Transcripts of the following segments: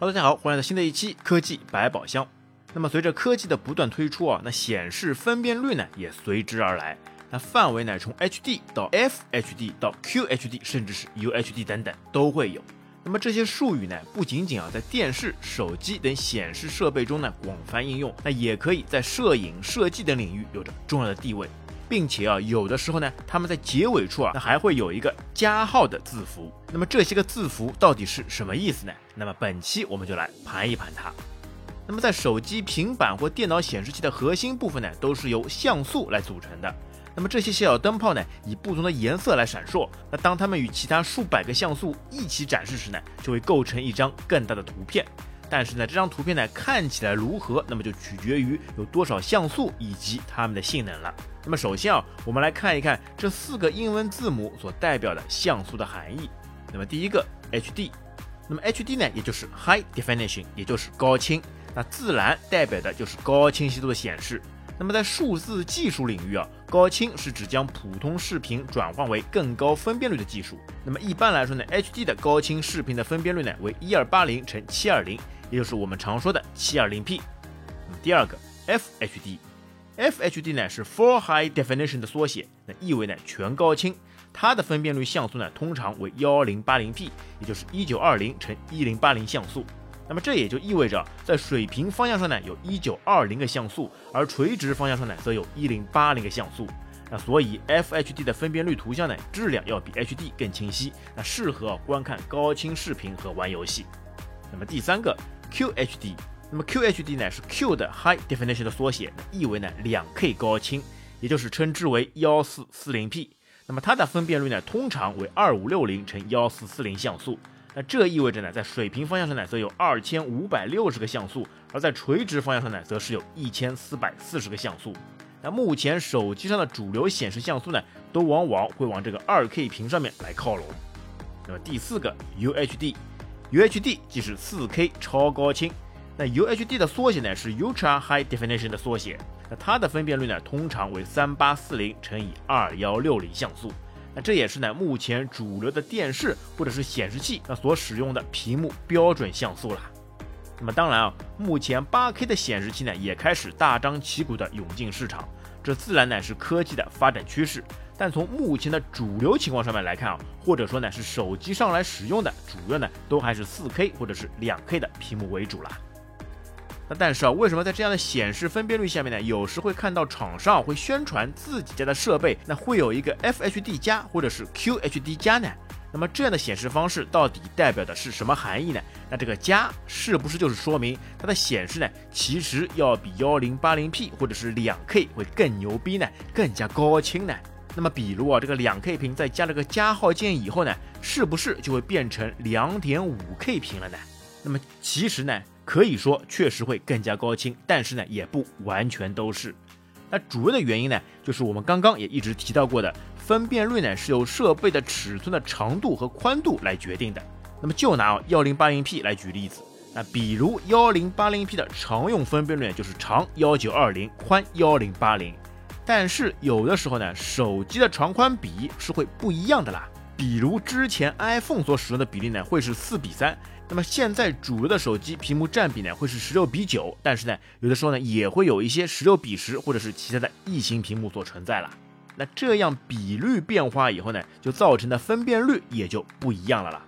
好的大家好，欢迎来到新的一期科技百宝箱。那么随着科技的不断推出啊，那显示分辨率呢也随之而来。那范围呢从 HD 到 FHD 到 QHD，甚至是 UHD 等等都会有。那么这些术语呢，不仅仅啊在电视、手机等显示设备中呢广泛应用，那也可以在摄影、设计等领域有着重要的地位，并且啊有的时候呢，他们在结尾处啊，那还会有一个加号的字符。那么这些个字符到底是什么意思呢？那么本期我们就来盘一盘它。那么在手机、平板或电脑显示器的核心部分呢，都是由像素来组成的。那么这些小灯泡呢，以不同的颜色来闪烁。那当它们与其他数百个像素一起展示时呢，就会构成一张更大的图片。但是呢，这张图片呢看起来如何，那么就取决于有多少像素以及它们的性能了。那么首先啊，我们来看一看这四个英文字母所代表的像素的含义。那么第一个 HD，那么 HD 呢，也就是 High Definition，也就是高清。那自然代表的就是高清晰度的显示。那么在数字技术领域啊，高清是指将普通视频转换为更高分辨率的技术。那么一般来说呢，HD 的高清视频的分辨率呢为一二八零乘七二零，也就是我们常说的七二零 P。那么第二个 FHD，FHD 呢是 Full High Definition 的缩写，那意味呢全高清，它的分辨率像素呢通常为幺零八零 P，也就是一九二零乘一零八零像素。那么这也就意味着，在水平方向上呢，有一九二零个像素，而垂直方向上呢，则有一零八零个像素。那所以 FHD 的分辨率图像呢，质量要比 HD 更清晰，那适合观看高清视频和玩游戏。那么第三个 QHD，那么 QHD 呢是 Q 的 High Definition 的缩写，意为呢两 K 高清，也就是称之为幺四四零 P。那么它的分辨率呢，通常为二五六零乘幺四四零像素。那这意味着呢，在水平方向上呢，则有二千五百六十个像素；而在垂直方向上呢，则是有一千四百四十个像素。那目前手机上的主流显示像素呢，都往往会往这个二 K 屏上面来靠拢。那么第四个 UHD，UHD 即是四 K 超高清。那 UHD 的缩写呢是 Ultra High Definition 的缩写。那它的分辨率呢，通常为三八四零乘以二幺六零像素。那这也是呢，目前主流的电视或者是显示器那所使用的屏幕标准像素了。那么当然啊，目前 8K 的显示器呢也开始大张旗鼓的涌进市场，这自然呢是科技的发展趋势。但从目前的主流情况上面来看啊，或者说呢是手机上来使用的，主要呢都还是 4K 或者是 2K 的屏幕为主了。那但是啊，为什么在这样的显示分辨率下面呢？有时会看到厂商会宣传自己家的设备，那会有一个 FHD 加或者是 QHD 加呢？那么这样的显示方式到底代表的是什么含义呢？那这个加是不是就是说明它的显示呢，其实要比幺零八零 P 或者是两 K 会更牛逼呢，更加高清呢？那么比如啊，这个两 K 屏再加了个加号键以后呢，是不是就会变成两点五 K 屏了呢？那么其实呢？可以说确实会更加高清，但是呢也不完全都是。那主要的原因呢，就是我们刚刚也一直提到过的，分辨率呢是由设备的尺寸的长度和宽度来决定的。那么就拿幺零八零 P 来举例子，那比如幺零八零 P 的常用分辨率就是长幺九二零，宽幺零八零。但是有的时候呢，手机的长宽比是会不一样的啦。比如之前 iPhone 所使用的比例呢，会是四比三。那么现在主流的手机屏幕占比呢，会是十六比九，但是呢，有的时候呢，也会有一些十六比十或者是其他的异形屏幕所存在了。那这样比率变化以后呢，就造成的分辨率也就不一样了啦。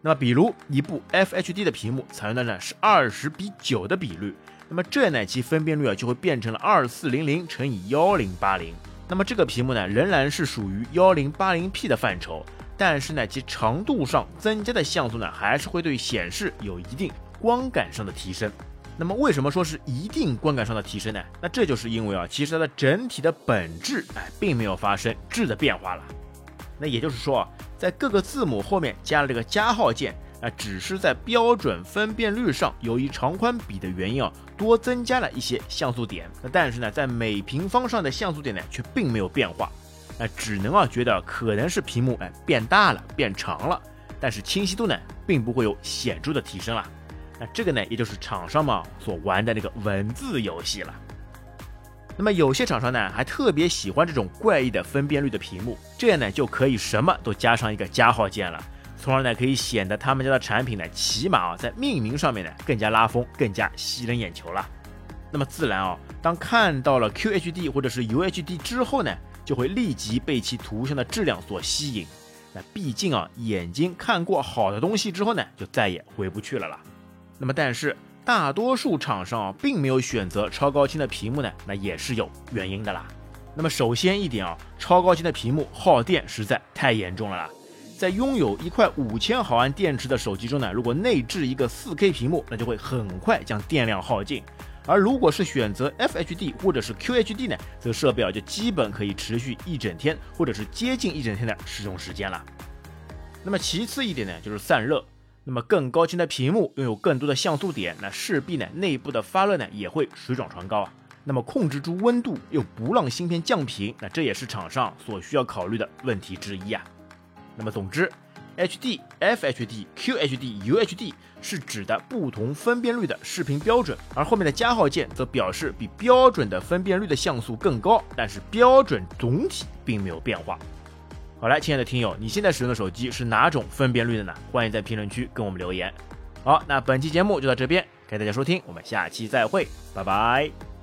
那么比如一部 FHD 的屏幕采用的呢是二十比九的比率，那么这呢其分辨率啊就会变成了二四零零乘以幺零八零。那么这个屏幕呢仍然是属于幺零八零 P 的范畴。但是呢，其长度上增加的像素呢，还是会对显示有一定光感上的提升。那么为什么说是一定观感上的提升呢？那这就是因为啊，其实它的整体的本质哎，并没有发生质的变化了。那也就是说啊，在各个字母后面加了这个加号键，啊，只是在标准分辨率上由于长宽比的原因啊，多增加了一些像素点。那但是呢，在每平方上的像素点呢，却并没有变化。那只能啊觉得可能是屏幕哎变大了变长了，但是清晰度呢并不会有显著的提升了。那这个呢也就是厂商嘛所玩的那个文字游戏了。那么有些厂商呢还特别喜欢这种怪异的分辨率的屏幕，这样呢就可以什么都加上一个加号键了。从而呢可以显得他们家的产品呢，起码啊在命名上面呢更加拉风，更加吸人眼球了。那么自然啊，当看到了 QHD 或者是 UHD 之后呢，就会立即被其图像的质量所吸引。那毕竟啊，眼睛看过好的东西之后呢，就再也回不去了啦。那么但是大多数厂商啊，并没有选择超高清的屏幕呢，那也是有原因的啦。那么首先一点啊，超高清的屏幕耗电实在太严重了啦。在拥有一块五千毫安电池的手机中呢，如果内置一个四 K 屏幕，那就会很快将电量耗尽。而如果是选择 FHD 或者是 QHD 呢，这个设备啊就基本可以持续一整天，或者是接近一整天的使用时间了。那么其次一点呢，就是散热。那么更高清的屏幕拥有更多的像素点，那势必呢内部的发热呢也会水涨船高啊。那么控制住温度又不让芯片降频，那这也是厂商所需要考虑的问题之一啊。那么总之，HD、FHD、QHD、UHD 是指的不同分辨率的视频标准，而后面的加号键则表示比标准的分辨率的像素更高，但是标准总体并没有变化。好了，亲爱的听友，你现在使用的手机是哪种分辨率的呢？欢迎在评论区跟我们留言。好，那本期节目就到这边，感谢大家收听，我们下期再会，拜拜。